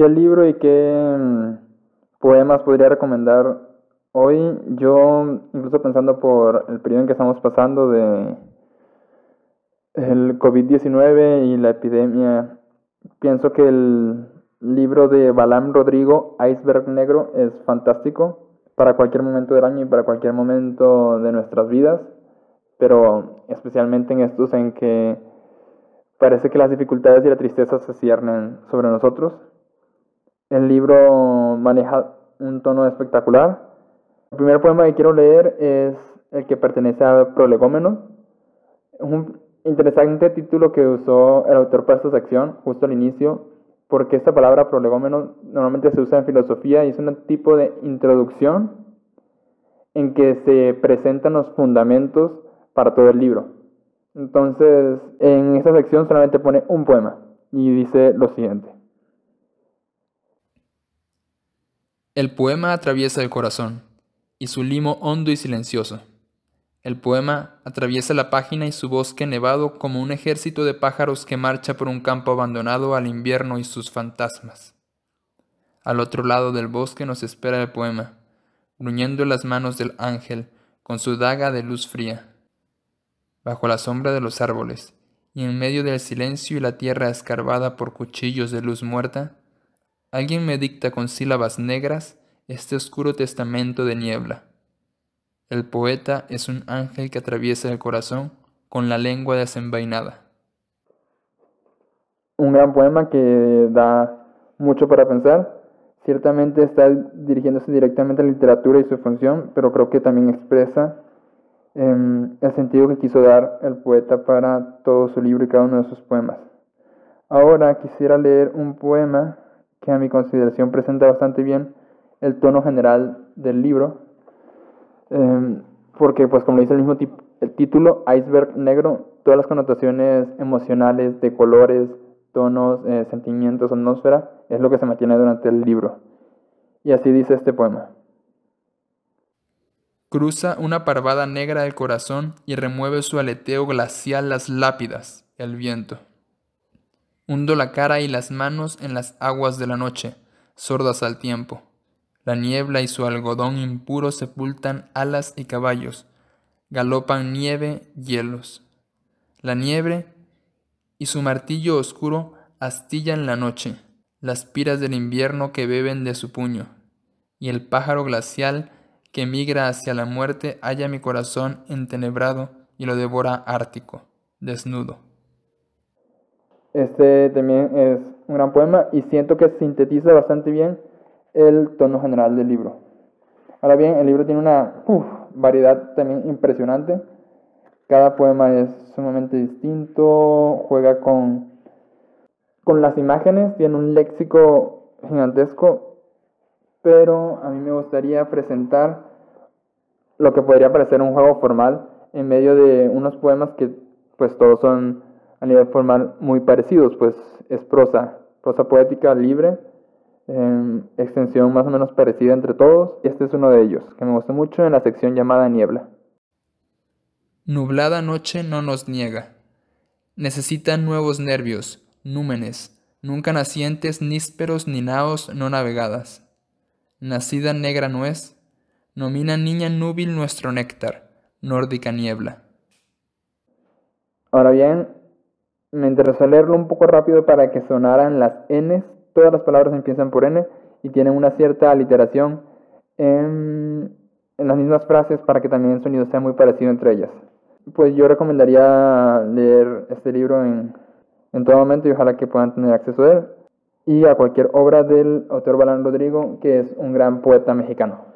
¿Qué libro y qué mm, poemas podría recomendar hoy? Yo, incluso pensando por el periodo en que estamos pasando de el COVID-19 y la epidemia, pienso que el libro de Balam Rodrigo, Iceberg Negro, es fantástico para cualquier momento del año y para cualquier momento de nuestras vidas, pero especialmente en estos en que parece que las dificultades y la tristeza se ciernen sobre nosotros. El libro maneja un tono espectacular. El primer poema que quiero leer es el que pertenece a Prolegómeno, un interesante título que usó el autor para esta sección justo al inicio, porque esta palabra prolegómeno normalmente se usa en filosofía y es un tipo de introducción en que se presentan los fundamentos para todo el libro. Entonces, en esta sección solamente pone un poema y dice lo siguiente. El poema atraviesa el corazón y su limo hondo y silencioso. El poema atraviesa la página y su bosque nevado como un ejército de pájaros que marcha por un campo abandonado al invierno y sus fantasmas. Al otro lado del bosque nos espera el poema, gruñendo las manos del ángel con su daga de luz fría. Bajo la sombra de los árboles, y en medio del silencio y la tierra escarbada por cuchillos de luz muerta, alguien me dicta con sílabas negras este oscuro testamento de niebla el poeta es un ángel que atraviesa el corazón con la lengua desenvainada. Un gran poema que da mucho para pensar. Ciertamente está dirigiéndose directamente a la literatura y su función, pero creo que también expresa em, el sentido que quiso dar el poeta para todo su libro y cada uno de sus poemas. Ahora quisiera leer un poema que a mi consideración presenta bastante bien el tono general del libro Em, porque pues como dice el mismo el título, iceberg negro, todas las connotaciones emocionales de colores, tonos, eh, sentimientos, atmósfera, es lo que se mantiene durante el libro. Y así dice este poema. Cruza una parvada negra del corazón y remueve su aleteo glacial las lápidas, el viento. Hundo la cara y las manos en las aguas de la noche, sordas al tiempo. La niebla y su algodón impuro sepultan alas y caballos, galopan nieve, hielos. La nieve y su martillo oscuro astillan la noche, las piras del invierno que beben de su puño, y el pájaro glacial que migra hacia la muerte halla mi corazón entenebrado y lo devora ártico, desnudo. Este también es un gran poema y siento que sintetiza bastante bien el tono general del libro. Ahora bien, el libro tiene una variedad también impresionante. Cada poema es sumamente distinto, juega con, con las imágenes, tiene un léxico gigantesco, pero a mí me gustaría presentar lo que podría parecer un juego formal en medio de unos poemas que pues todos son a nivel formal muy parecidos, pues es prosa, prosa poética libre extensión más o menos parecida entre todos. Este es uno de ellos, que me gustó mucho en la sección llamada Niebla. Nublada noche no nos niega. Necesita nuevos nervios, númenes, nunca nacientes, nísperos ni naos no navegadas. Nacida negra nuez, nomina niña núbil nuestro néctar, nórdica niebla. Ahora bien, me interesó leerlo un poco rápido para que sonaran las Ns todas las palabras empiezan por N y tienen una cierta aliteración en, las mismas frases para que también el sonido sea muy parecido entre ellas. Pues yo recomendaría leer este libro en, en todo momento y ojalá que puedan tener acceso a él y a cualquier obra del autor Balán Rodrigo, que es un gran poeta mexicano.